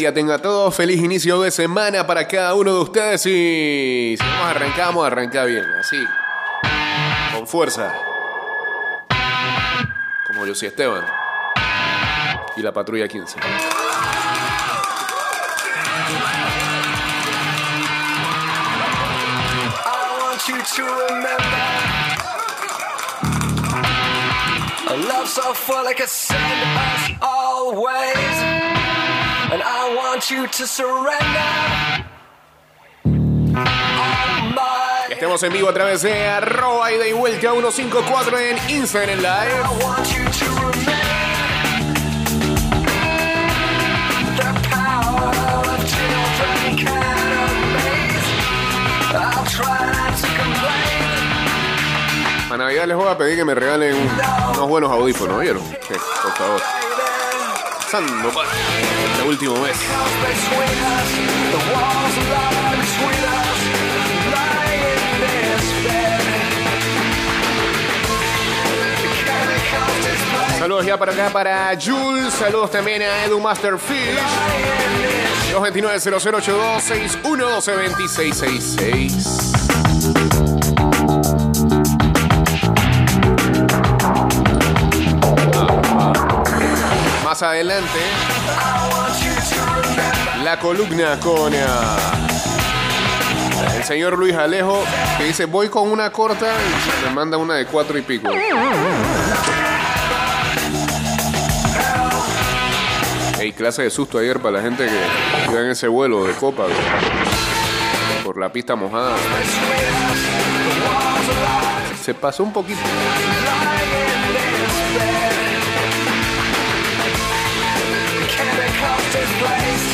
día tenga todo. Feliz inicio de semana para cada uno de ustedes. Y si vamos a arrancar, vamos a arrancar bien. Así. Con fuerza. Como yo sí Esteban. Y la patrulla 15. I want you to remember a love so always. And I want you to surrender. Estemos en vivo a través de arroba y vuelta 154 en Instagram Live. Para Navidad les voy a pedir que me regalen unos buenos audífonos, ¿vieron? Sí, por favor. Sando para este último mes. Saludos ya para acá para Jules, saludos también a Edu Masterfish. 229 61 12 2666. Adelante, la columna con ah, el señor Luis Alejo que dice voy con una corta y me manda una de cuatro y pico. Ey, clase de susto ayer para la gente que iba en ese vuelo de copa por la pista mojada. Se pasó un poquito. this place.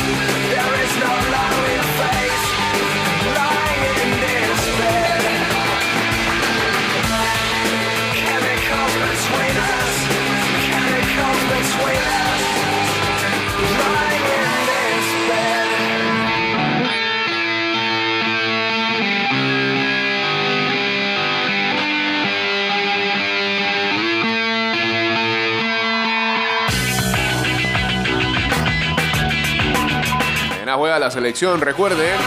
Juega la selección, recuerden.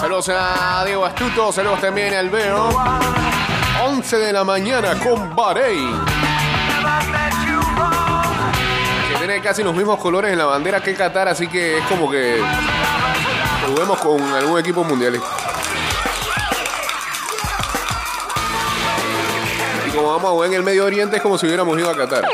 Saludos a Diego Astuto, saludos también al Veo. 11 de la mañana con Bahrein. Que tiene casi los mismos colores en la bandera que Qatar, así que es como que juguemos con algún equipo mundialista. Y como vamos a jugar en el Medio Oriente, es como si hubiéramos ido a Qatar.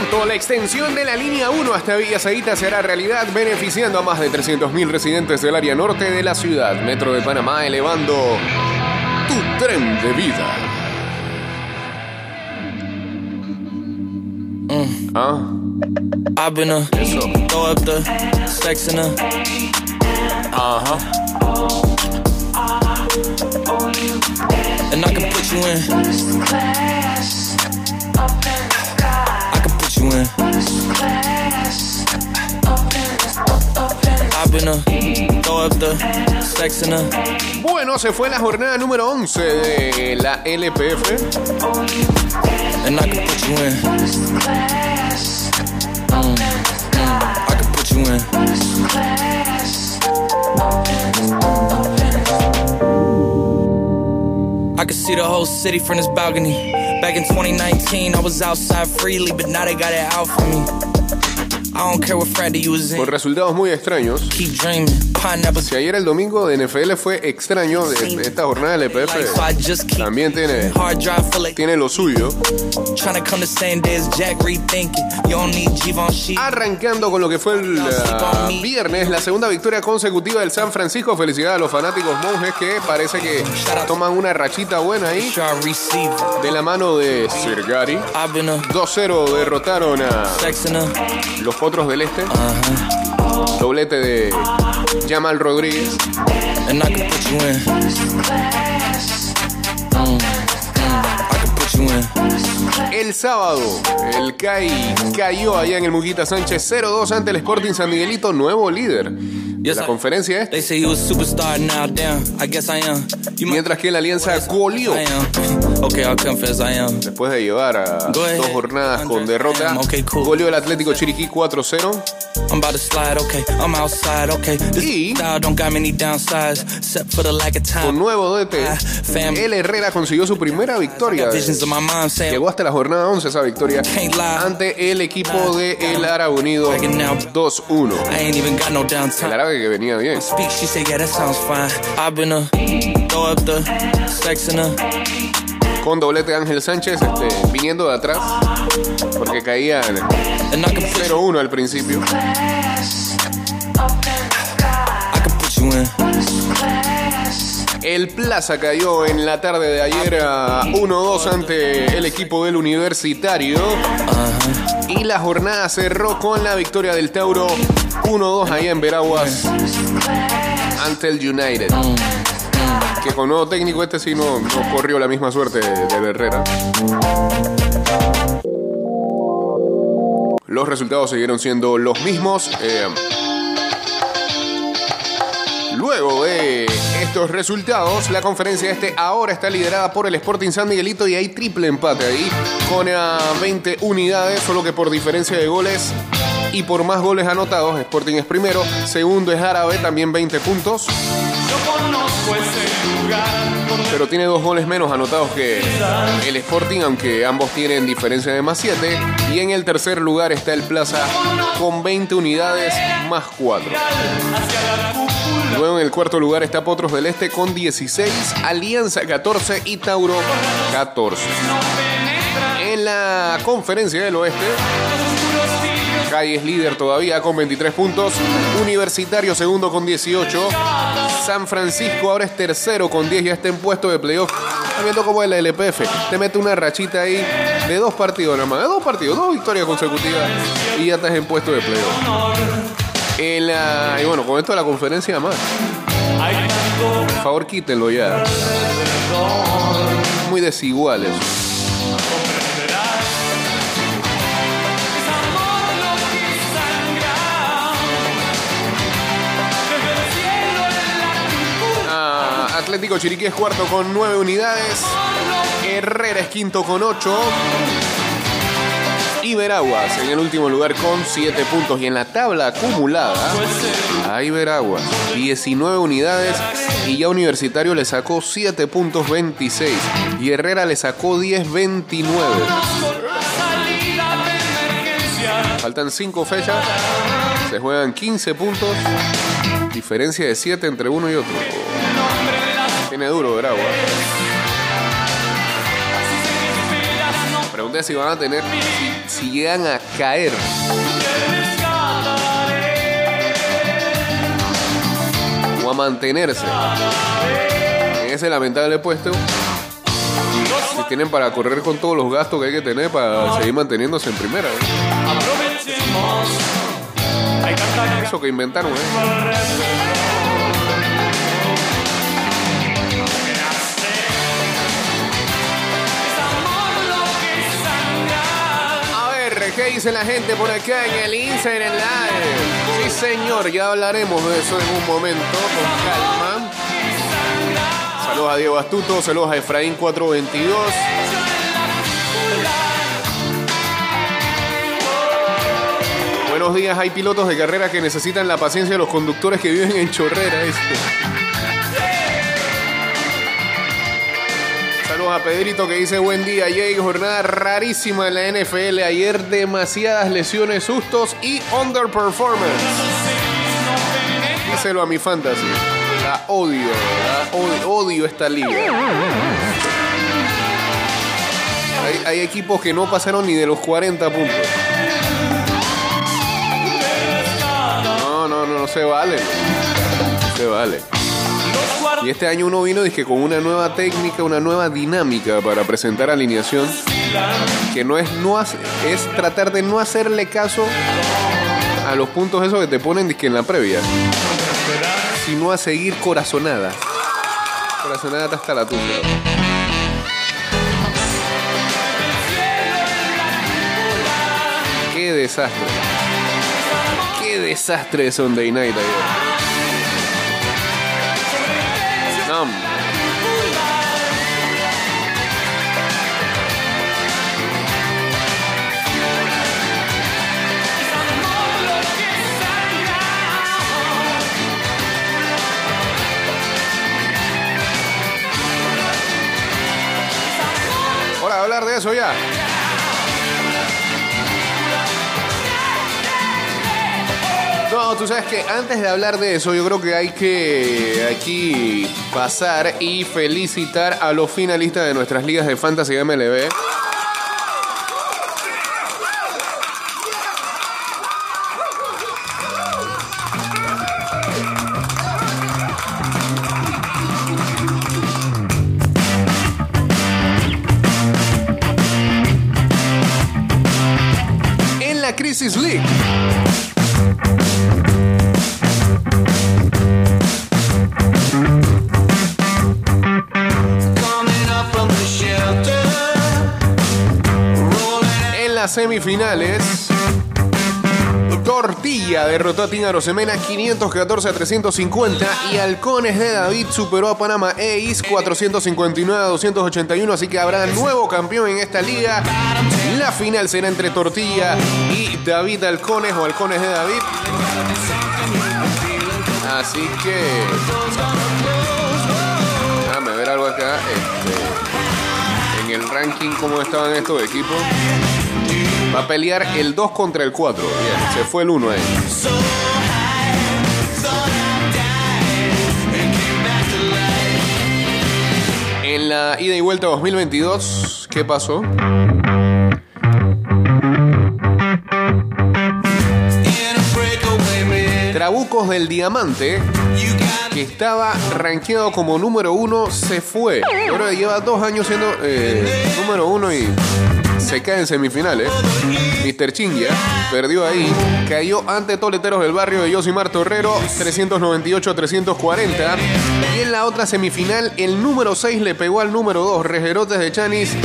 Pronto, la extensión de la línea 1 hasta Villa Zaita será realidad, beneficiando a más de 300.000 residentes del área norte de la ciudad. Metro de Panamá elevando tu tren de vida. Ah, I've been a eso. throw up the sex in a Ajá. and I can put you in. In Bueno, se fue la jornada número 11 de la LPF. Mm. I can see the whole city from this balcony. Back in 2019, I was outside freely, but now they got it out for me. Con resultados muy extraños. Si ayer el domingo de NFL fue extraño, de, esta jornada de life, so LPF I just keep también tiene, tiene lo suyo. Arrancando con lo que fue el viernes, la segunda victoria consecutiva del San Francisco. Felicidades a los fanáticos monjes que parece que toman una rachita buena ahí. De la mano de been a 2-0 derrotaron a a los Potros del Este. Doblete de Jamal Rodríguez. And I can put you in. Mm, mm, I can put you in. El sábado, el CAI cayó allá en el Muguita Sánchez 0-2 ante el Sporting San Miguelito, nuevo líder la I- conferencia. They say you a superstar now, damn. I guess I am. You might- Mientras que la Alianza am. después de llevar a dos jornadas con derrota. Goleó el Atlético Chiriquí 4-0. I'm about to slide, okay. I'm outside, okay. This Y- style don't got many downsides, except for the lack of Con nuevo DT, Ah, el Herrera consiguió su primera victoria. Llegó hasta la jornada 11 esa victoria ante el equipo de El Árabe Unido 2-1. I ain't even got no El downtime. Que venía bien. Con doblete Ángel Sánchez este, viniendo de atrás porque put, 0-1 al principio. El Plaza cayó en la tarde de ayer a 1-2 ante el equipo del Universitario. Y la jornada cerró con la victoria del Tauro 1-2 ahí en Veraguas ante el United. Que con nuevo técnico este sí no, corrió la misma suerte de, de Herrera. Los resultados siguieron siendo los mismos. eh, Luego de estos resultados, la conferencia este ahora está liderada por el Sporting San Miguelito y hay triple empate ahí con ah, 20 unidades, solo que por diferencia de goles y por más goles anotados, Sporting es primero, segundo es Árabe, también 20 puntos, pero tiene dos goles menos anotados que el Sporting, aunque ambos tienen diferencia de más 7, y en el tercer lugar está el Plaza con 20 unidades más 4. Luego en el cuarto lugar está Potros del Este con 16, Alianza 14 y Tauro 14. En la conferencia del oeste, Cali es líder todavía con 23 puntos, Universitario segundo con 18, San Francisco ahora es tercero con 10, ya está en puesto de playoff. Está viendo cómo es la LPF, te mete una rachita ahí de dos partidos nada más, de dos partidos, dos victorias consecutivas y ya estás en puesto de playoff. Y bueno, con esto de la conferencia más. Por favor, quítenlo ya. Muy desigual eso. Ah, Atlético Chiriquí es cuarto con nueve unidades. Herrera es quinto con ocho. Y Veraguas en el último lugar con 7 puntos. Y en la tabla acumulada, hay Veraguas, 19 unidades. Y ya Universitario le sacó 7 puntos 26. Y Herrera le sacó 10 29. Faltan 5 fechas. Se juegan 15 puntos. Diferencia de 7 entre uno y otro. Tiene duro Veraguas. Si van a tener, si, si llegan a caer. O a mantenerse en ese lamentable puesto. Si tienen para correr con todos los gastos que hay que tener para seguir manteniéndose en primera. ¿eh? Eso que inventaron, ¿eh? ¿Qué dice la gente por acá en el Instagram Live? Sí, señor, ya hablaremos de eso en un momento, con calma. Saludos a Diego Astuto, saludos a Efraín 422. Buenos días, hay pilotos de carrera que necesitan la paciencia de los conductores que viven en Chorrera. dice. Saludos a Pedrito que dice buen día, Jay. Jornada rarísima en la NFL. Ayer demasiadas lesiones, sustos y underperformance. Díselo a mi fantasy. La odio, la odio, esta liga. Hay, equipos que no pasaron ni de los 40 puntos. No, no, no, no se vale. Se vale. Y este año uno vino dizque, con una nueva técnica, una nueva dinámica para presentar alineación. Que no es, no hace- es tratar de no hacerle caso a los puntos esos que te ponen dizque, en la previa, sino a seguir corazonadas. Corazonada hasta la tumba. Qué desastre. Qué desastre de Sunday Night ayer. Hora de hablar de eso ya. No, tú sabes que antes de hablar de eso, yo creo que hay que aquí pasar y felicitar a los finalistas de nuestras ligas de Fantasy MLB. Crisis League. En las semifinales, Tortilla derrotó a Tina Rosemena 514 a 350 y Halcones de David superó a Panamá Ace 459 a 281, así que habrá nuevo campeón en esta liga. La final será entre Tortilla y David Halcones o Halcones de David. Así que... Déjame ver algo acá. este, en el ranking, cómo estaban estos equipos. Va a pelear el 2 contra el 4. Bien, se fue el 1 ahí. En la ida y vuelta 2022, ¿qué pasó? Trabucos del Diamante, que estaba rankeado como número 1, se fue. Ahora lleva dos años siendo eh, número 1 y se cae en semifinales. Mr. Chingia perdió ahí, cayó ante Toleteros del barrio de Josimar Torrero 398 a 340. Y en la otra semifinal, el número 6 le pegó al número 2, Rejerotes de Chanis,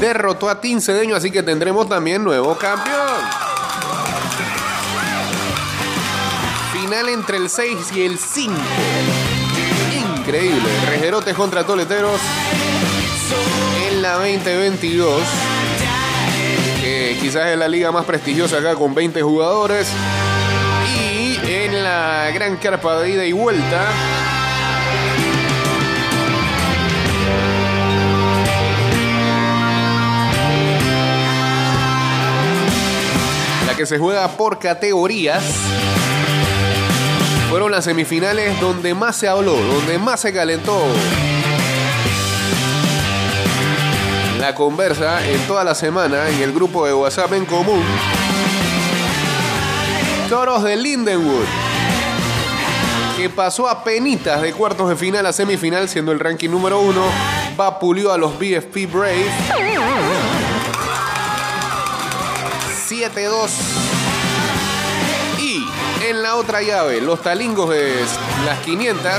derrotó a Tincedeño, así que tendremos también nuevo campeón. Final entre el 6 y el 5. Increíble. Rejerotes contra Toleteros en la 2022 que quizás es la liga más prestigiosa acá con 20 jugadores. Y en la gran carpa de ida y vuelta. La que se juega por categorías. Fueron las semifinales donde más se habló, donde más se calentó la conversa en toda la semana en el grupo de WhatsApp en común. Toros de Lindenwood, que pasó a penitas de cuartos de final a semifinal, siendo el ranking número uno, vapuleó a los BFP Brave. 7-2. En la otra llave, los talingos de las 500.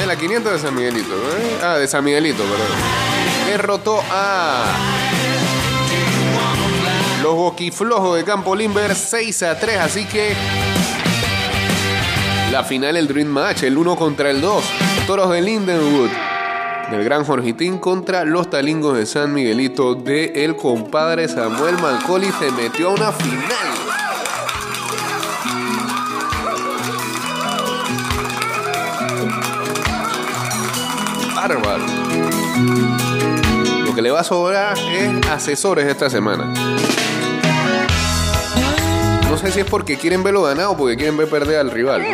Es la 500 de San Miguelito, ¿eh? Ah, de San Miguelito, perdón derrotó a los boquiflojos de Campo Limber 6 a 3. Así que la final, el Dream Match, el 1 contra el 2. Toros de Lindenwood, del gran Jorgitín contra los talingos de San Miguelito de el compadre Samuel Mancoli. Se metió a una final. Lo que le va a sobrar es asesores esta semana. No sé si es porque quieren verlo ganado o porque quieren ver perder al rival.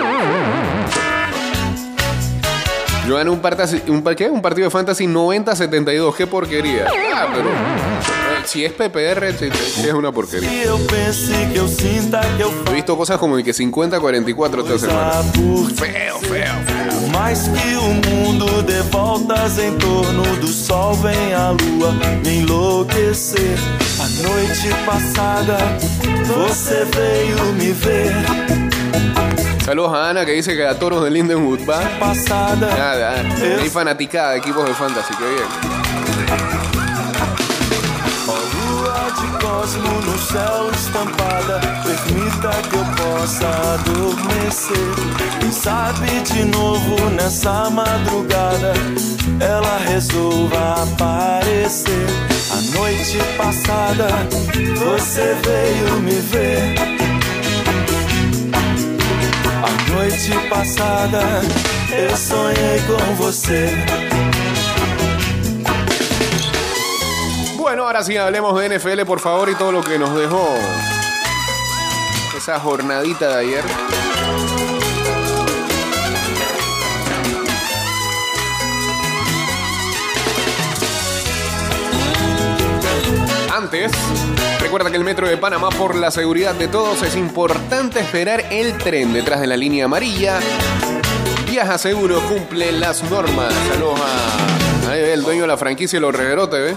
Yo gané un, un, un partido de fantasy 90-72. Qué porquería. Ah, pero si es PPR, es una porquería. He visto cosas como de que 50-44 esta semana. faço por Feo, feo, feo. Por mais que o mundo dê voltas em torno do sol, vem a lua me enlouquecer. A Noite passada, você veio me ver. Saludos a Ana que dice que a toros de Lindenwood va. Nada, hay fanaticada de equipos de fantasy, qué bien. De cosmo no céu estampada. Permita que eu possa adormecer. Quem sabe de novo nessa madrugada ela resolva aparecer. A noite passada você veio me ver. A noite passada eu sonhei com você. Bueno, ahora sí hablemos de NFL, por favor, y todo lo que nos dejó esa jornadita de ayer. Antes, recuerda que el Metro de Panamá, por la seguridad de todos, es importante esperar el tren detrás de la línea amarilla. Viaja seguro, cumple las normas. Saludos a ahí ve, el dueño de la franquicia, los reverotes, ¿ves?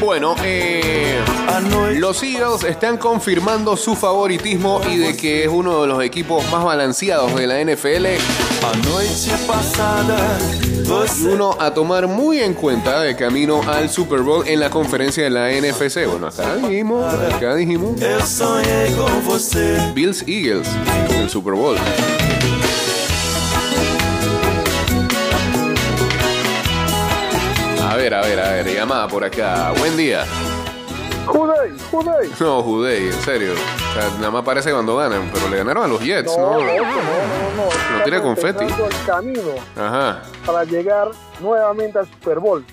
Bueno, eh, los Eagles están confirmando su favoritismo y de que es uno de los equipos más balanceados de la NFL. Uno a tomar muy en cuenta de camino al Super Bowl en la conferencia de la NFC. Bueno, acá dijimos, acá dijimos. Bills Eagles en el Super Bowl. Ver, a ver, llamada por acá. Buen día. Judey, Judey. No, Judey, en serio. O sea, nada más parece cuando ganan, pero le ganaron a los Jets, No, ¿no? no, no, no, no. No confeti. el camino Ajá. para llegar nuevamente al Super Bowl.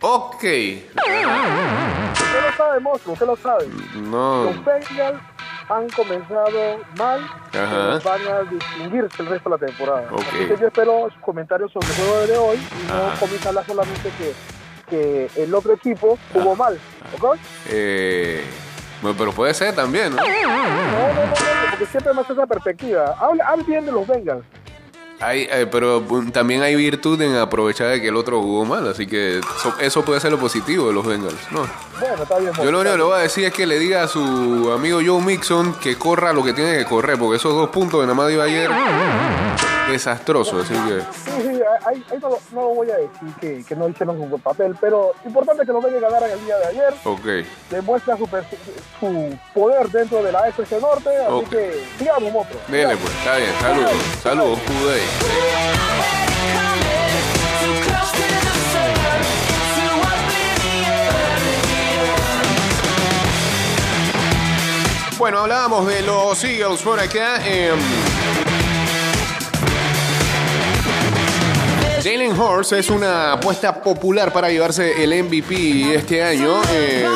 Ok. Usted lo sabe, monstruo, usted lo sabe. No. Los Bengals han comenzado mal, Ajá. pero van a distinguirse el resto de la temporada. Ok. Así que yo espero sus comentarios sobre el juego de hoy y no comienza solamente que, que el otro equipo jugó mal. ¿Ok? Eh, bueno, pero puede ser también, ¿no? No, no, no, no, porque siempre más esa perspectiva. Hable bien de los Bengals. Hay, eh, pero mm, también hay virtud en aprovechar de que el otro jugó mal, así que eso, eso puede ser lo positivo de los Bengals, ¿no? Bueno, está bien. Yo lo único que le voy a decir es que le diga a su amigo Joe Mixon que corra lo que tiene que correr, porque esos dos puntos que nada más dio ayer, desastroso, así que... Sí, sí, ahí, ahí no, lo- no lo voy a decir que, que no hicieron un buen papel, pero importante que los Bengals ganaran el día de ayer, Ok. demuestra su, poder dentro de la AFC Norte, así que sigamos, monstruo. Dele pues, está bien, saludos, saludos, Judey. Bueno, hablábamos de los Eagles por acá. em, Jalen Hurts es una apuesta popular para llevarse el MVP este año em,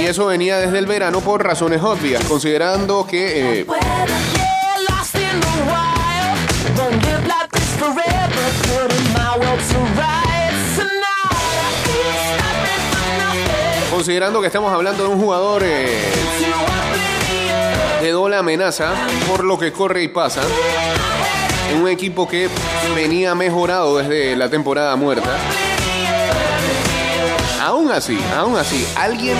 y eso venía desde el verano por razones obvias, considerando que eh, considerando que estamos hablando de un jugador eh, de doble amenaza por lo que corre y pasa en un equipo que venía mejorado desde la temporada muerta. Aún así, aún así, alguien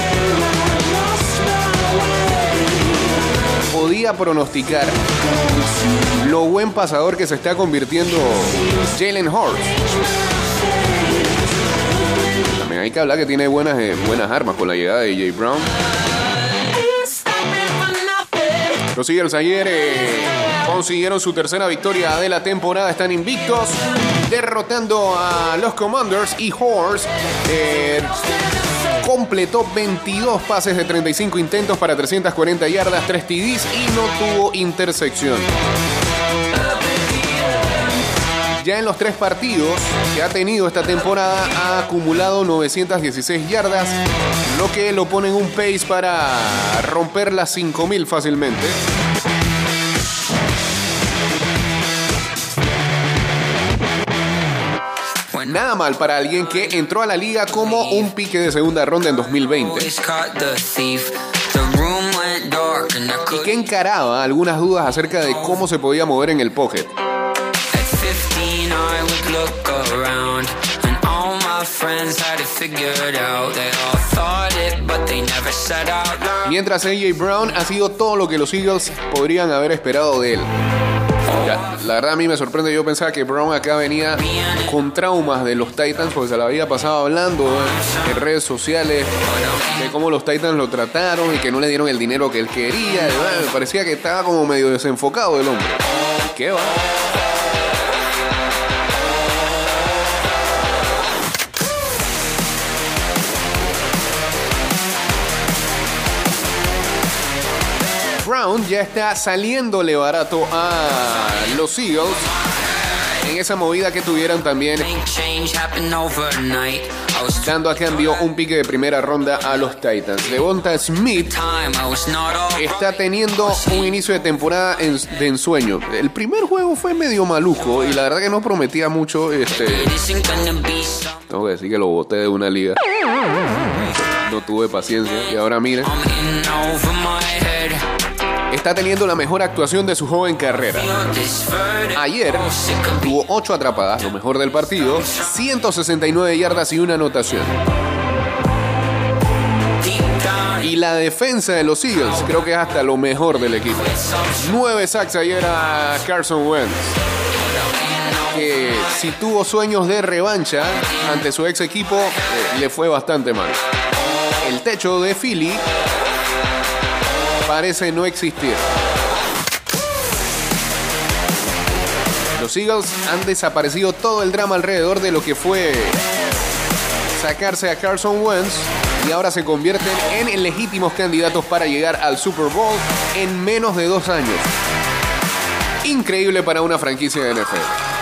podía pronosticar lo buen pasador que se está convirtiendo Jalen Hurts. También hay que hablar que tiene buenas, eh, buenas armas con la llegada de J. Brown. Los Eagles ayer eh, consiguieron su tercera victoria de la temporada. Están invictos, derrotando a los Commanders y Horse. eh, completó 22 pases de 35 intentos para 340 yardas, 3 TDs y no tuvo intersección. Ya en los tres partidos que ha tenido esta temporada ha acumulado 916 yardas, lo que lo pone en un pace para romper las 5000 fácilmente. Nada mal para alguien que entró a la liga como un pique de segunda ronda en 2020 Always caught the thief. The room went dark and I y que encaraba algunas dudas acerca de cómo se podía mover en el pocket. At 15, I would look around, and all my friends had it figured out. They all thought it, but they never said out loud. Mientras AJ Brown ha sido todo lo que los Eagles podrían haber esperado de él. Ya, la verdad a mí me sorprende, yo pensaba que Brown acá venía con traumas de los Titans porque se la había pasado hablando en redes sociales de cómo los Titans lo trataron y que no le dieron el dinero que él quería. me parecía que estaba como medio desenfocado el hombre. ¿Qué va? Brown ya está saliéndole barato a los Eagles en esa movida que tuvieron también dando a cambio un pique de primera ronda a los Titans. Devonta Smith está teniendo un inicio de temporada en- de ensueño. El primer juego fue medio maluco y la verdad que no prometía mucho. Este, tengo que decir que lo boté de una liga. No tuve paciencia y ahora mira, está teniendo la mejor actuación de su joven carrera. Ayer tuvo 8 atrapadas, lo mejor del partido, 169 yardas y una anotación. Y la defensa de los Eagles creo que es hasta lo mejor del equipo. 9 sacks ayer a Carson Wentz. Que si tuvo sueños de revancha ante su ex equipo, eh, le fue bastante mal. El techo de Philly parece no existir. Los Eagles han desaparecido todo el drama alrededor de lo que fue sacarse a Carson Wentz y ahora se convierten en legítimos candidatos para llegar al Super Bowl en menos de dos años. Increíble para una franquicia de NFL.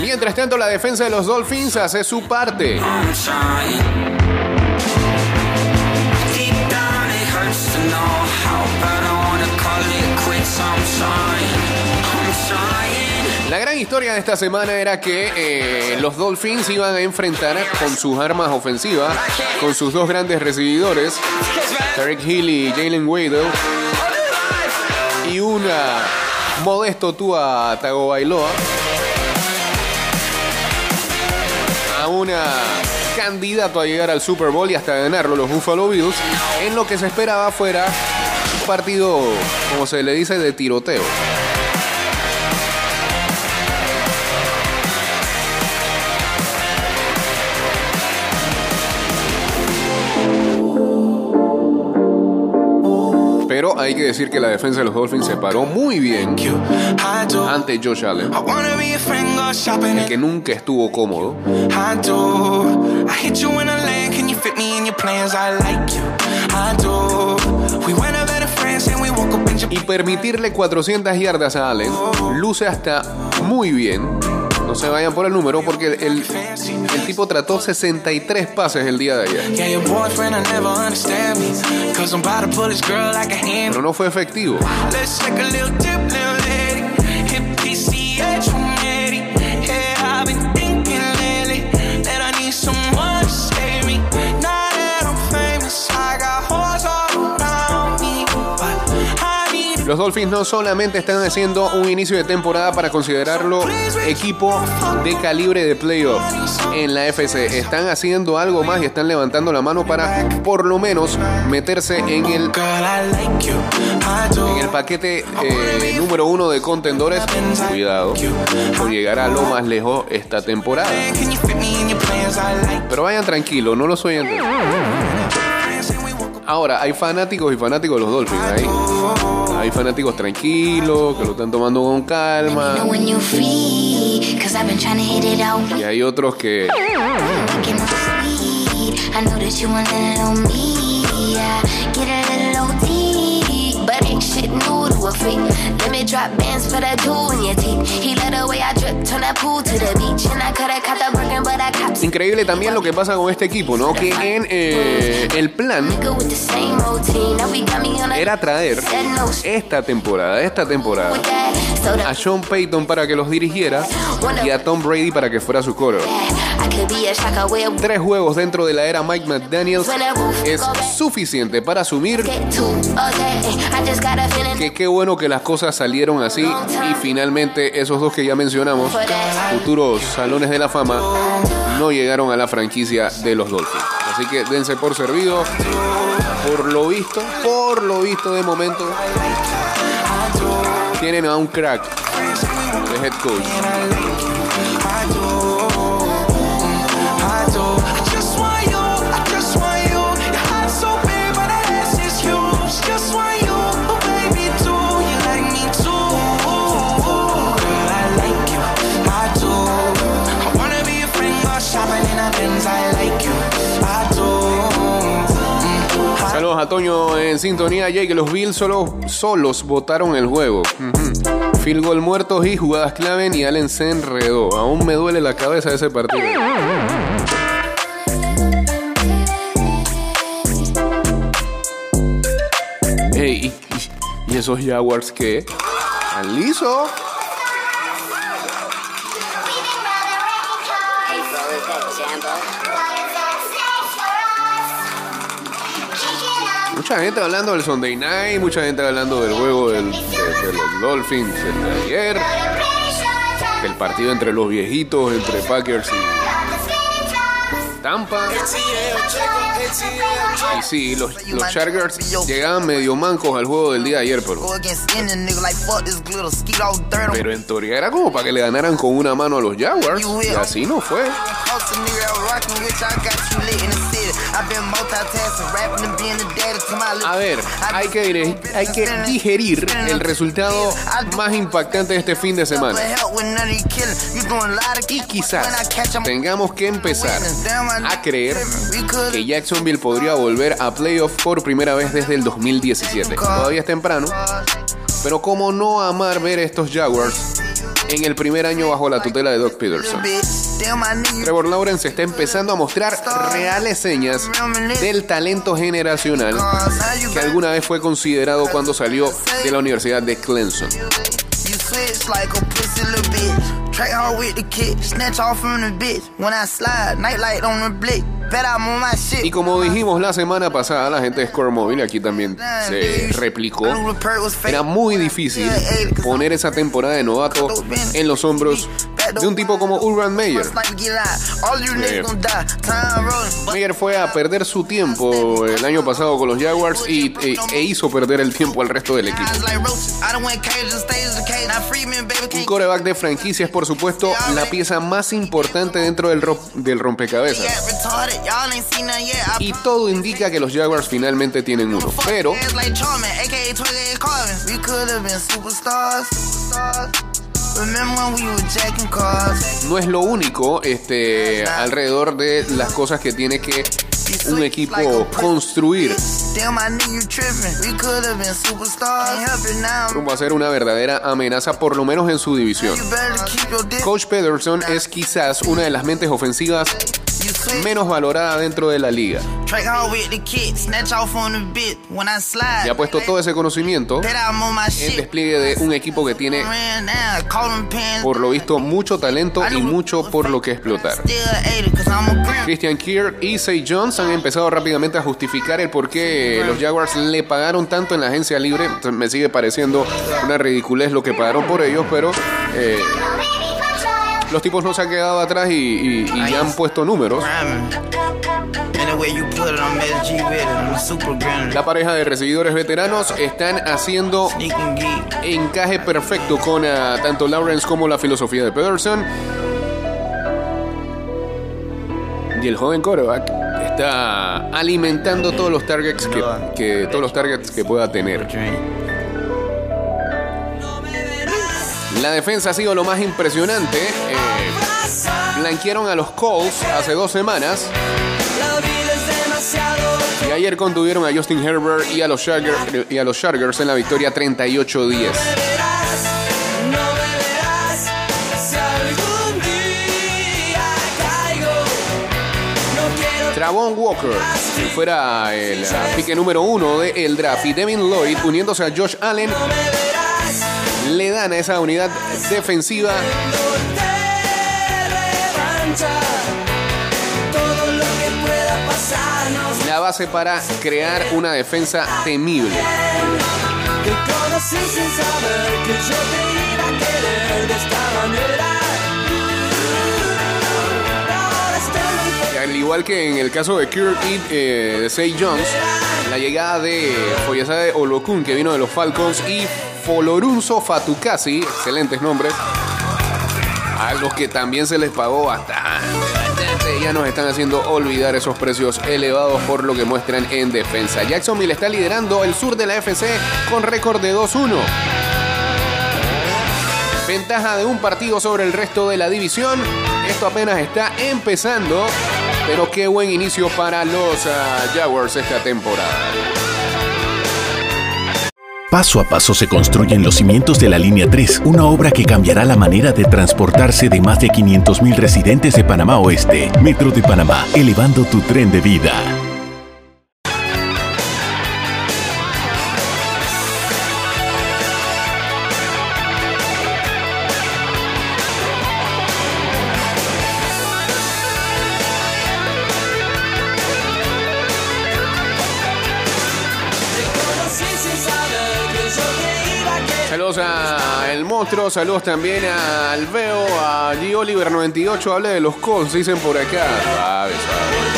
Mientras tanto, la defensa de los Dolphins hace su parte. La gran historia de esta semana era que eh, los Dolphins iban a enfrentar con sus armas ofensivas, con sus dos grandes recibidores, Tarek Hill y Jalen Waddell, y una modesto Tua Tagovailoa, a una candidato a llegar al Super Bowl y hasta ganarlo los Buffalo Bills, en lo que se esperaba fuera un partido, como se le dice, de tiroteo. Hay que decir que la defensa de los Dolphins se paró muy bien ante Josh Allen, shopping. que nunca estuvo cómodo. Y permitirle 400 yardas a Allen luce hasta muy bien. No se vayan por el número porque el, el- el tipo trató 63 pases el día de ayer. Yeah, your boyfriend will Los Dolphins no solamente están haciendo un inicio de temporada para considerarlo equipo de calibre de playoff en la FC, están haciendo algo más y están levantando la mano para por lo menos meterse en el, en el paquete eh, número uno de contendores. Cuidado, por llegar a lo más lejos esta temporada. Pero vayan tranquilos, no lo soy. Ahora, hay fanáticos y fanáticos de los Dolphins. Hay, hay fanáticos tranquilos, que lo están tomando con know calma. Y hay otros que freak. Let me drop bands for the jewel in your teeth. He let the way I drip, turn that pool to the beach. And I coulda caught the Birkin, but I copped Increíble también lo que pasa con este equipo, ¿no? Que en eh, el plan era traer esta temporada, esta temporada, a Sean Payton para que los dirigiera y a Tom Brady para que fuera su coro. Tres juegos dentro de la era Mike McDaniels es suficiente para asumir que qué bueno que las cosas salieron así y finalmente esos dos que ya mencionamos, futuros salones de la fama, no llegaron a la franquicia de los Dolphins. Así que dense por servido. Por lo visto, por lo visto de momento, tienen a un crack de head coach. A Toño en sintonía. Jake, los Bills solo, solos votaron el juego. Field goal muertos y jugadas clave y Allen se enredó. Aún me duele la cabeza ese partido. Hey, ¿y, esos Jaguars qué? ¿Están lisos? Mucha gente hablando del Sunday Night, mucha gente hablando del juego de, los Dolphins el de ayer, del partido entre los viejitos, entre Packers y Tampa. Y sí, los, Chargers llegaban medio mancos al juego del día de ayer, pero, pero en teoría era como para que le ganaran con una mano a los Jaguars. Y así no fue. A ver, hay que, dire- hay que digerir el resultado más impactante de este fin de semana. Y quizás tengamos que empezar a creer que Jacksonville podría volver a playoff por primera vez desde el 2017. Todavía es temprano, pero como no amar ver estos Jaguars en el primer año bajo la tutela de Doug Peterson. Trevor Lawrence está empezando a mostrar reales señas del talento generacional que alguna vez fue considerado cuando salió de la Universidad de Clemson. Y como dijimos la semana pasada, la gente de Score Mobile aquí también se replicó. Era muy difícil poner esa temporada de novato en los hombros de un tipo como Urban Meyer. Meyer fue a perder su tiempo el año pasado con los Jaguars y, e, e hizo perder el tiempo al resto del equipo. Un coreback de franquicia es, por supuesto, la pieza más importante dentro del, ro- del rompecabezas. Y todo indica que los Jaguars finalmente tienen uno. Pero no es lo único este, alrededor de las cosas que tiene que un equipo construir. Rumbo a ser una verdadera amenaza, por lo menos en su división. Coach Pederson es quizás una de las mentes ofensivas menos valorada dentro de la liga. Y ha puesto todo ese conocimiento en despliegue de un equipo que tiene, por lo visto, mucho talento y mucho por lo que explotar. Christian Kirk y Say Jones han empezado rápidamente a justificar el por qué los Jaguars le pagaron tanto en la agencia libre. Me sigue pareciendo una ridiculez lo que pagaron por ellos, pero eh, los tipos no se han quedado atrás y, y- y ya han puesto números. La pareja de recibidores veteranos están haciendo encaje perfecto con ah, tanto Lawrence como la filosofía de Pederson. Y el joven coreback está alimentando todos los targets que, que- todos los targets que pueda tener. La defensa ha sido lo más impresionante. Eh, blanquearon a los Colts hace dos semanas. Y ayer contuvieron a Justin Herbert y a los Chargers, y a los Chargers en la victoria 38-10. Walker, que fuera el pique número uno del draft, y Devin Lloyd uniéndose a Josh Allen, le dan a esa unidad defensiva la base para crear una defensa temible. Al igual que en el caso de Kirk y eh, de Say Jones, la llegada de Foyesade Olokun, que vino de los Falcons, y Folorunso Fatukasi, excelentes nombres, a los que también se les pagó bastante. Ya nos están haciendo olvidar esos precios elevados por lo que muestran en defensa. Jacksonville está liderando el sur de la FC con récord de 2-1. Ventaja de un partido sobre el resto de la división. Esto apenas está empezando, pero qué buen inicio para los ah, Jaguars esta temporada. Paso a paso se construyen los cimientos de la Línea 3, una obra que cambiará la manera de transportarse de más de 500.000 residentes de Panamá Oeste. Metro de Panamá, elevando tu tren de vida. Saludos también a Alveo, a G. Oliver 98, hable de los Colts, dicen por acá. Suave, suave.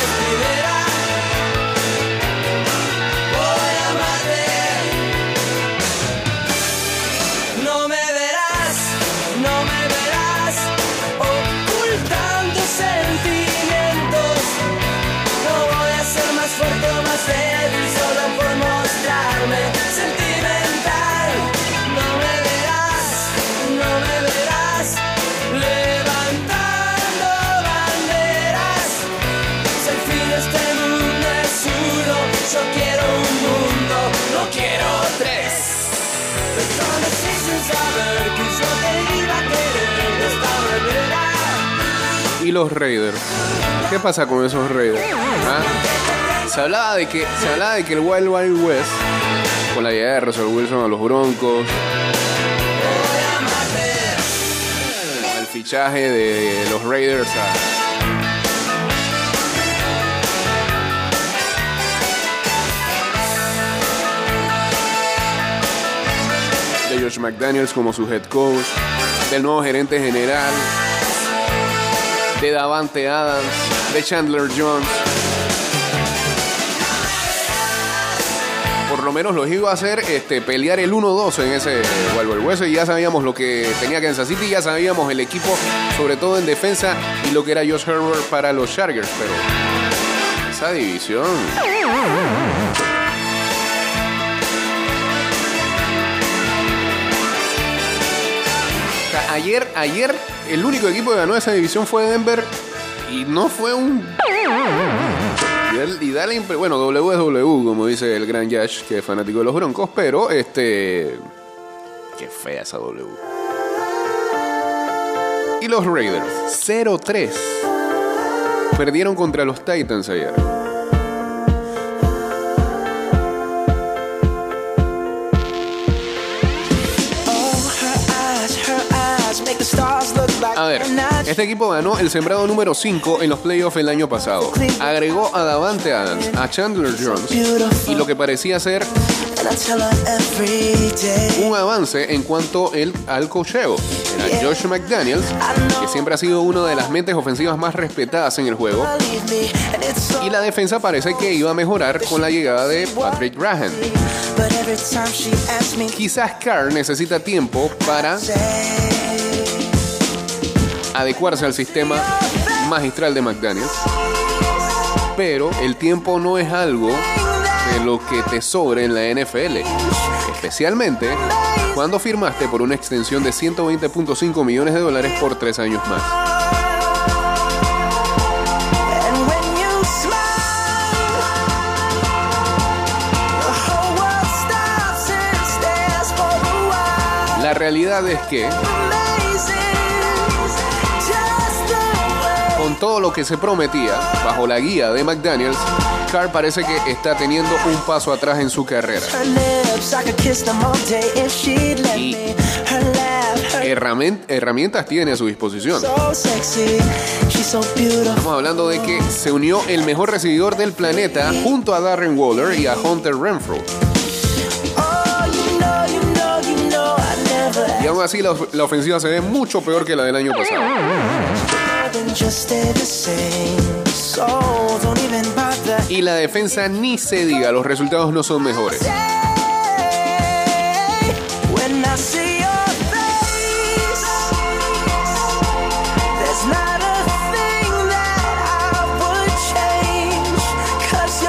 Los Raiders. ¿Qué pasa con esos Raiders? ¿Ah? Se hablaba de que se hablaba de que el Wild Wild West con la llegada de Russell Wilson a los Broncos, el fichaje de los Raiders a Josh McDaniels como su head coach, del nuevo gerente general, de Davante Adams, de Chandler Jones. Por lo menos los iba a hacer este, pelear el 1-2 en ese Wild West. Y ya sabíamos lo que tenía Kansas City, ya sabíamos el equipo, sobre todo en defensa, y lo que era Josh Herbert para los Chargers. Pero esa división. Ayer, ayer el único equipo que ganó esa división fue Denver y no fue un... Y, da la impre- Bueno, W es W, como dice el gran Yash, que es fanático de los Broncos, pero este... Qué fea esa W. Y los Raiders, 0-3. Perdieron contra los Titans ayer. Ver, este equipo ganó el sembrado número 5 en los playoffs el año pasado. Agregó a Davante Adams, a Chandler Jones y lo que parecía ser un avance en cuanto el, al cocheo. Era Josh McDaniels, que siempre ha sido una de las mentes ofensivas más respetadas en el juego. Y la defensa parece que iba a mejorar con la llegada de Patrick Graham. Quizás Carr necesita tiempo para adecuarse al sistema magistral de McDaniels. Pero el tiempo no es algo de lo que te sobre en la NFL. Especialmente cuando firmaste por una extensión de 120.5 millones de dólares por tres años más. La realidad es que con todo lo que se prometía bajo la guía de McDaniels, Carr parece que está teniendo un paso atrás en su carrera. Y herramientas, tiene a su disposición. Estamos hablando de que se unió el mejor recibidor del planeta junto a Darren Waller y a Hunter Renfro. Y aún así la ofensiva se ve mucho peor que la del año pasado. Y la defensa ni se diga, los resultados no son mejores.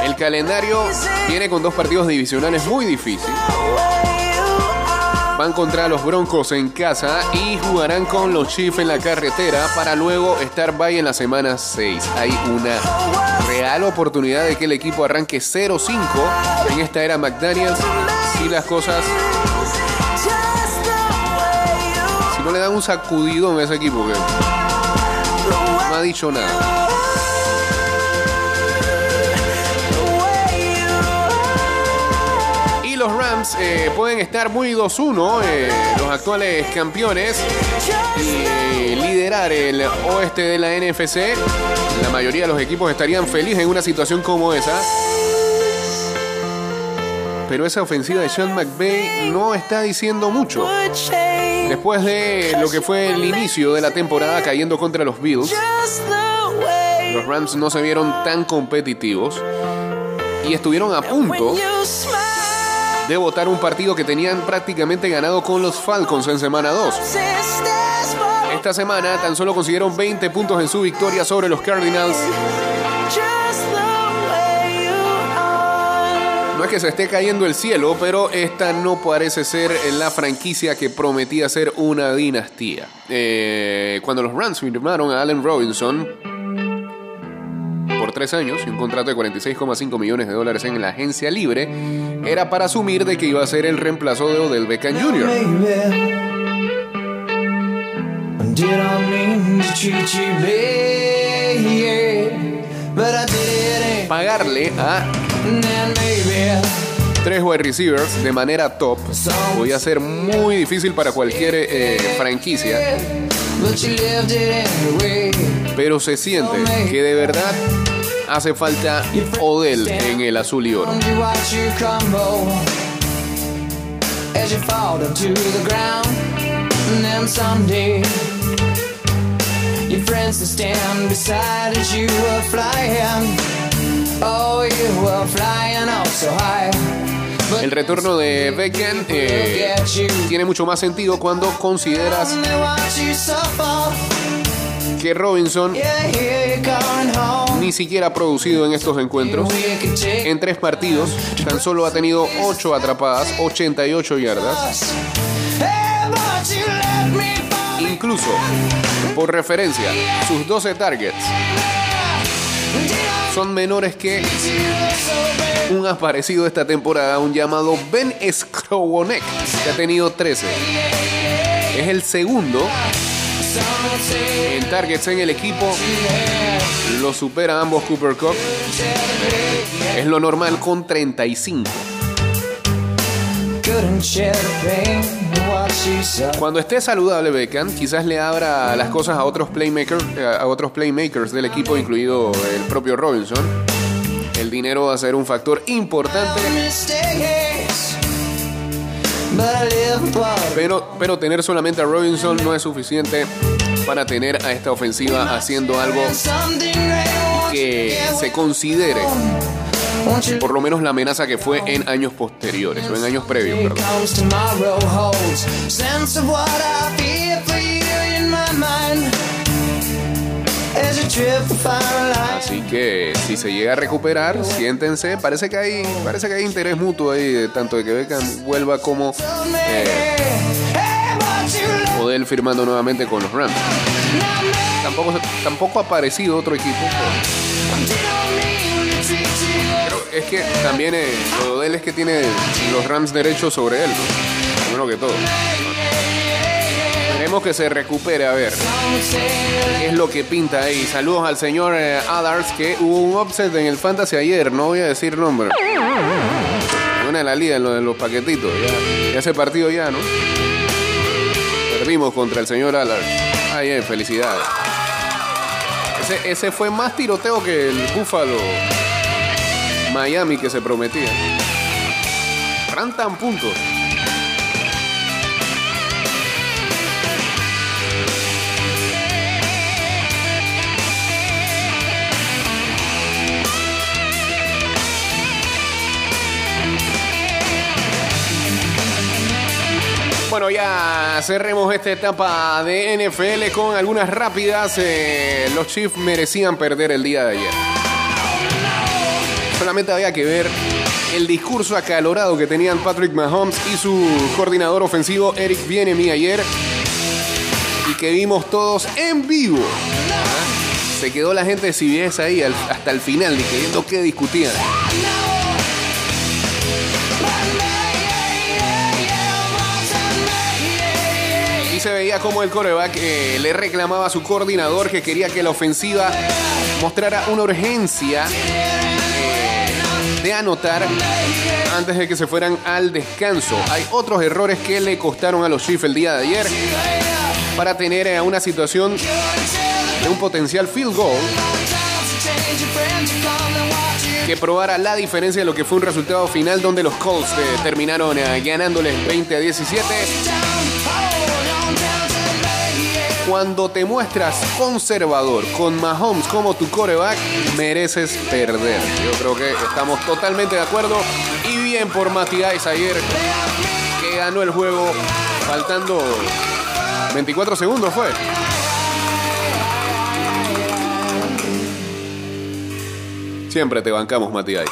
El calendario viene con dos partidos divisionales muy difíciles. Van contra los Broncos en casa y jugarán con los Chiefs en la carretera para luego estar bye en la semana 6. Hay una real oportunidad de que el equipo arranque 0-5 en esta era McDaniels si las cosas si no le dan un sacudidón a ese equipo no ha dicho nada. Eh, pueden estar muy 2-1, eh, los actuales campeones, y liderar el oeste de la NFC. La mayoría de los equipos estarían felices en una situación como esa. Pero esa ofensiva de Sean McVay no está diciendo mucho. Después de lo que fue el inicio de la temporada cayendo contra los Bills, los Rams no se vieron tan competitivos y estuvieron a punto de votar un partido que tenían prácticamente ganado con los Falcons en semana 2. Esta semana tan solo consiguieron 20 puntos en su victoria sobre los Cardinals. No es que se esté cayendo el cielo, pero esta no parece ser la franquicia que prometía ser una dinastía. Eh, cuando los Rams firmaron a Allen Robinson por tres años y un contrato de 46,5 millones de dólares en la agencia libre, era para asumir de que iba a ser el reemplazo de Odell Beckham Jr. Pagarle a tres wide receivers de manera top podía ser muy difícil para cualquier eh, franquicia. Pero se siente que de verdad hace falta Odell en el azul y oro. Your friends stand beside as you are flying. Oh, you were flying up so high. El retorno de Beckham eh, tiene mucho más sentido cuando consideras que Robinson ni siquiera ha producido en estos encuentros. En tres partidos, tan solo ha tenido 8 atrapadas, 88 yardas. Incluso, por referencia, sus 12 targets son menores que un aparecido esta temporada, un llamado Ben Skrowonek, que ha tenido 13. Es el segundo en targets en el equipo. Lo supera ambos Cooper Cup. Es lo normal con 35. couldn't share the pain of what she saw. Cuando esté saludable Beckham, quizás le abra las cosas a otros playmakers, a otros playmakers del equipo, incluido el propio Robinson. El dinero va a ser un factor importante, pero, pero tener solamente a Robinson no es suficiente para tener a esta ofensiva haciendo algo que se considere por lo menos la amenaza que fue en años posteriores o en años previos, perdón. Así que si se llega a recuperar, siéntense. Parece que hay, parece que hay interés mutuo ahí, tanto de que Beckham vuelva como eh, Odell firmando nuevamente con los Rams. Tampoco, tampoco ha aparecido otro equipo. Pero es que también eh, lo de Odell es que tiene los Rams derechos sobre él, ¿no? Primero que todo. Esperemos que se recupere, a ver. ¿Qué es lo que pinta ahí? Saludos al señor eh, Adars, que hubo un upset en el Fantasy ayer, no voy a decir nombre. Una de la liga lo de los paquetitos, ya, ya ese partido ya, ¿no? Perdimos contra el señor Adars. Ay, eh, felicidades. Ese, ese fue más tiroteo que el Búfalo Miami que se prometía. Rantan puntos. Bueno, ya cerremos esta etapa de NFL con algunas rápidas. Eh, los Chiefs merecían perder el día de ayer. Solamente había que ver el discurso acalorado que tenían Patrick Mahomes y su coordinador ofensivo Eric Bienemi ayer y que vimos todos en vivo. Se quedó la gente de CBS ahí hasta el final, viendo qué discutían. Se veía como el coreback eh, le reclamaba a su coordinador que quería que la ofensiva mostrara una urgencia eh, de anotar antes de que se fueran al descanso. Hay otros errores que le costaron a los Chiefs el día de ayer para tener eh, una situación de un potencial field goal que probara la diferencia de lo que fue un resultado final donde los Colts terminaron ganándoles 20 a 17. Cuando te muestras conservador con Mahomes como tu coreback, mereces perder. Yo creo que estamos totalmente de acuerdo. Y bien por Matías ayer, que ganó el juego faltando 24 segundos fue. Siempre te bancamos, Matías.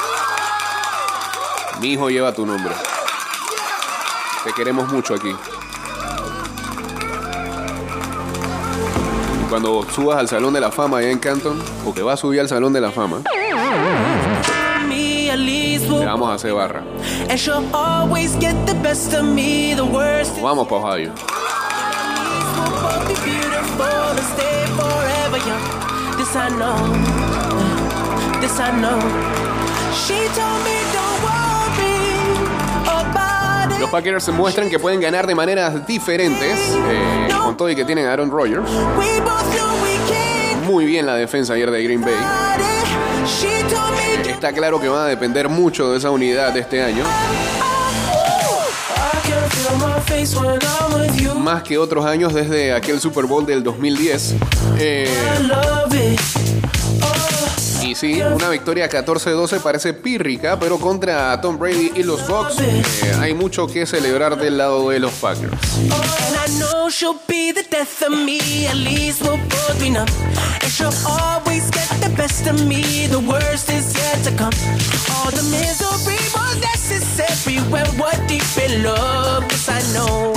Mi hijo lleva tu nombre. Te queremos mucho aquí. Cuando subas al Salón de la Fama allá en Canton, o que vas a subir al Salón de la Fama, te vamos a hacer barra. Vamos para Ohio. This I know. This I know. She told me don't. Los Packers muestran que pueden ganar de maneras diferentes, eh, con todo y que tienen a Aaron Rodgers. Muy bien la defensa ayer de Green Bay. Está claro que van a depender mucho de esa unidad de este año, más que otros años desde aquel Super Bowl del 2010. Eh, Sí, una victoria 14-12 parece pírrica, pero contra Tom Brady y los Bucks eh, hay mucho que celebrar del lado de los Packers.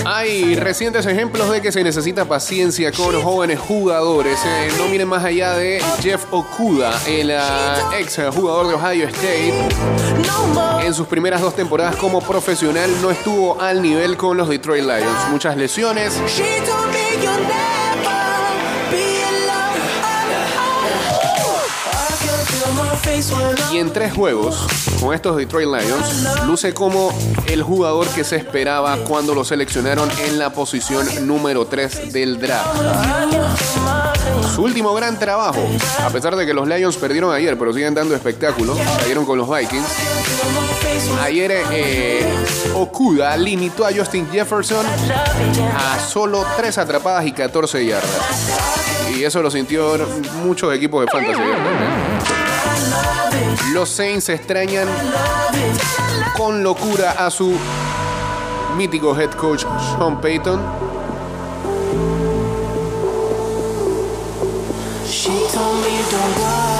Hay recientes ejemplos de que se necesita paciencia con jóvenes jugadores. Eh, no miren más allá de Jeff Okuda, el ah, ex jugador de Ohio State. En sus primeras dos temporadas como profesional no estuvo al nivel con los Detroit Lions. Muchas lesiones. Y en tres juegos, con estos Detroit Lions, luce como el jugador que se esperaba cuando lo seleccionaron en la posición número 3 del draft. Su último gran trabajo, a pesar de que los Lions perdieron ayer, pero siguen dando espectáculo, cayeron con los Vikings. Ayer eh, Okuda limitó a Justin Jefferson a solo 3 atrapadas y 14 yardas. Y eso lo sintió muchos equipos de fantasy. Los Saints extrañan con locura a su mítico head coach Sean Payton.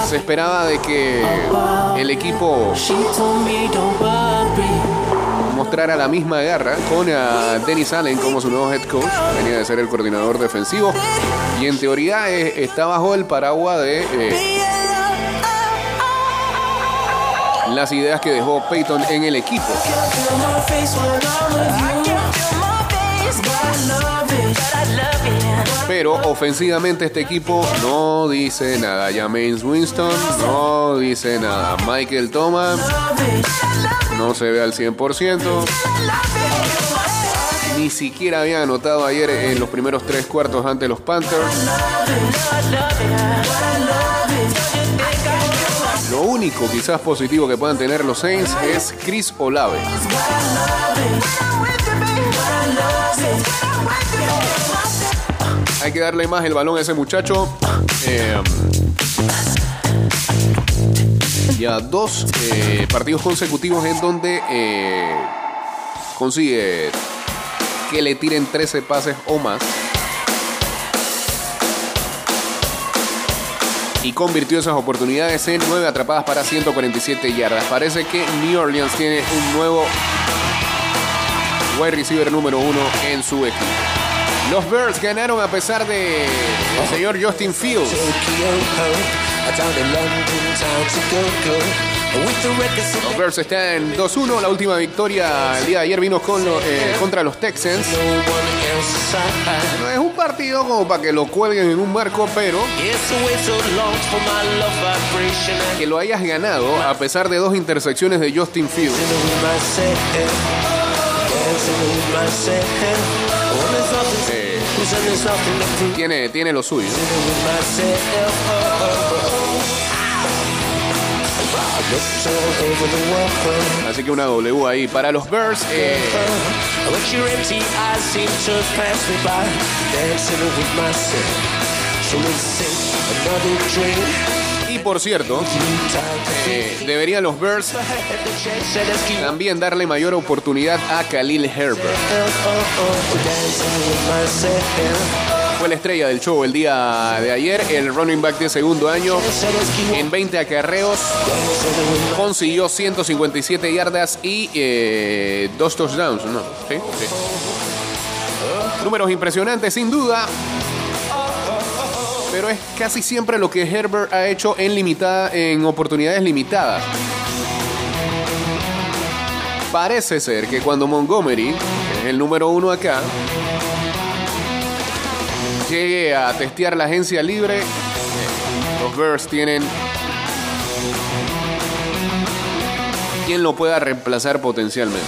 Se esperaba de que el equipo mostrara la misma garra con a Dennis Allen como su nuevo head coach. Venía de ser el coordinador defensivo y en teoría eh, está bajo el paraguas de eh. Las ideas que dejó Payton en el equipo. Pero ofensivamente este equipo no dice nada. James Winston no dice nada. Michael Thomas no se ve al 100%. Ni siquiera había anotado ayer en los primeros tres cuartos ante los Panthers. Único quizás positivo que puedan tener los Saints es Chris Olave. Hay que darle más el balón a ese muchacho. Eh, ya dos eh, partidos consecutivos en donde eh, consigue que le tiren 13 pases o más. Y convirtió esas oportunidades en 9 atrapadas para 147 yardas. Parece que New Orleans tiene un nuevo wide receiver número uno en su equipo. Los Bears ganaron a pesar de el señor Justin Fields. Los Bears están 2-1. La última victoria el día de ayer vino eh, contra los Texans. No es un partido como para que lo cuelguen en un marco, pero que lo hayas ganado a pesar de dos intersecciones de Justin Fields. Eh, tiene, tiene lo suyo. Así que una W ahí para los Bears. eh, y por cierto, eh, deberían los Bears también darle mayor oportunidad a Khalil Herbert. Fue la estrella del show el día de ayer, el running back de segundo año. En 20 acarreos consiguió 157 yardas y eh, dos touchdowns. Números impresionantes, sin duda. Pero es casi siempre lo que Herbert ha hecho en, limitada, en oportunidades limitadas. Parece ser que cuando Montgomery, que es el número uno acá, llegue a testear la agencia libre, eh, los Bears tienen quien lo pueda reemplazar potencialmente.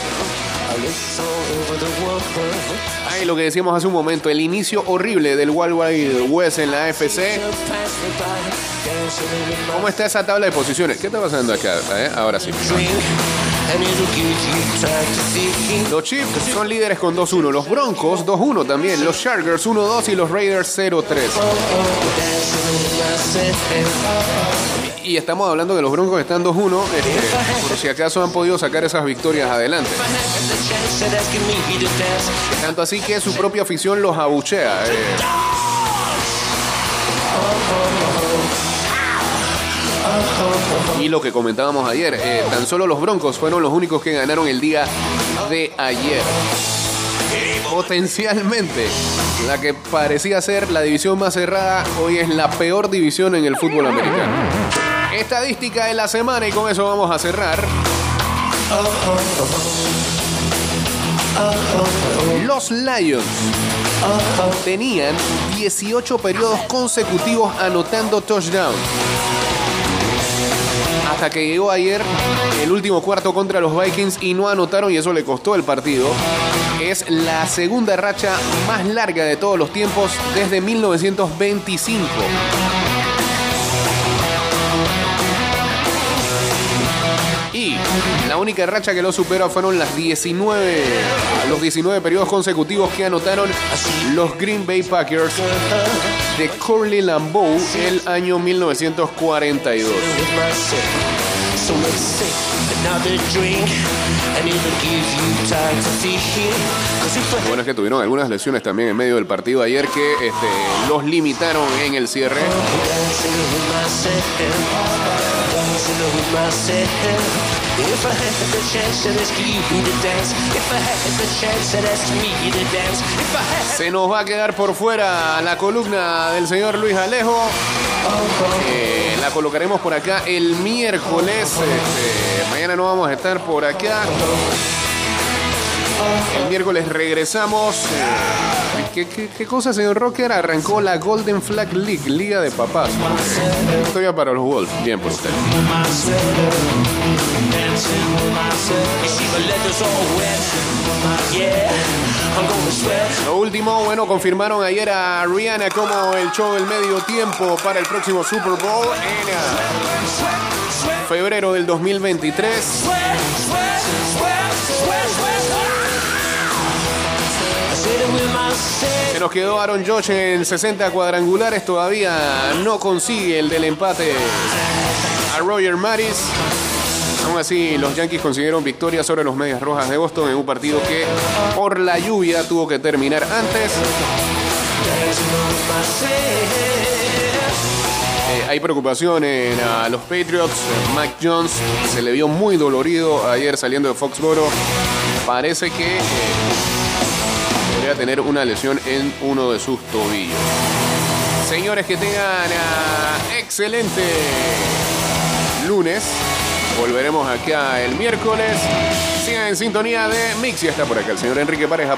Ahí lo que decíamos hace un momento, el inicio horrible del Wild Wild West en la AFC. ¿Cómo está esa tabla de posiciones? ¿Qué está pasando acá? eh? Ahora sí. Los Chiefs son líderes con 2-1, los Broncos 2-1 también, los Chargers 1-2 y los Raiders 0-3. Y estamos hablando que los Broncos están 2-1, este, por si acaso han podido sacar esas victorias adelante. Tanto así que su propia afición los abuchea. eh. Y lo que comentábamos ayer, eh, tan solo los Broncos fueron los únicos que ganaron el día de ayer. Potencialmente, la que parecía ser la división más cerrada, hoy es la peor división en el fútbol americano. Estadística de la semana y con eso vamos a cerrar. Los Lions tenían 18 periodos consecutivos anotando touchdown. Hasta que llegó ayer el último cuarto contra los Vikings y no anotaron y eso le costó el partido. Es la segunda racha más larga de todos los tiempos desde 1925. La única racha que lo superó fueron las 19, los 19 periodos consecutivos que anotaron los Green Bay Packers de Curly Lambeau el año 1942. Lo bueno es que tuvieron algunas lesiones también en medio del partido ayer que este, los limitaron en el cierre. Se nos va a quedar por fuera la columna del señor Luis Alejo. Eh, la colocaremos por acá el miércoles. Este, mañana no vamos a estar por acá. El miércoles regresamos. eh, ¿Qué, qué, cosa, señor Rocker? Arrancó la Golden Flag League, Liga de Papás. Historia para los Wolves. Bien por usted. Lo último, bueno, confirmaron ayer a Rihanna como el show del medio tiempo para el próximo Super Bowl en uh, febrero del 2023. Se nos quedó Aaron Josh en 60 cuadrangulares, todavía no consigue el del empate a Roger Maris. Aún así, los Yankees consiguieron victoria sobre los Medias Rojas de Boston en un partido que por la lluvia tuvo que terminar antes. Eh, hay preocupación en a los Patriots. Mac Jones se le vio muy dolorido ayer saliendo de Foxboro. Parece que eh, podría tener una lesión en uno de sus tobillos. Señores, que tengan ah, excelente lunes. Volveremos acá el miércoles. Sigan en sintonía de Mix. Ya está por acá el señor Enrique Pareja. para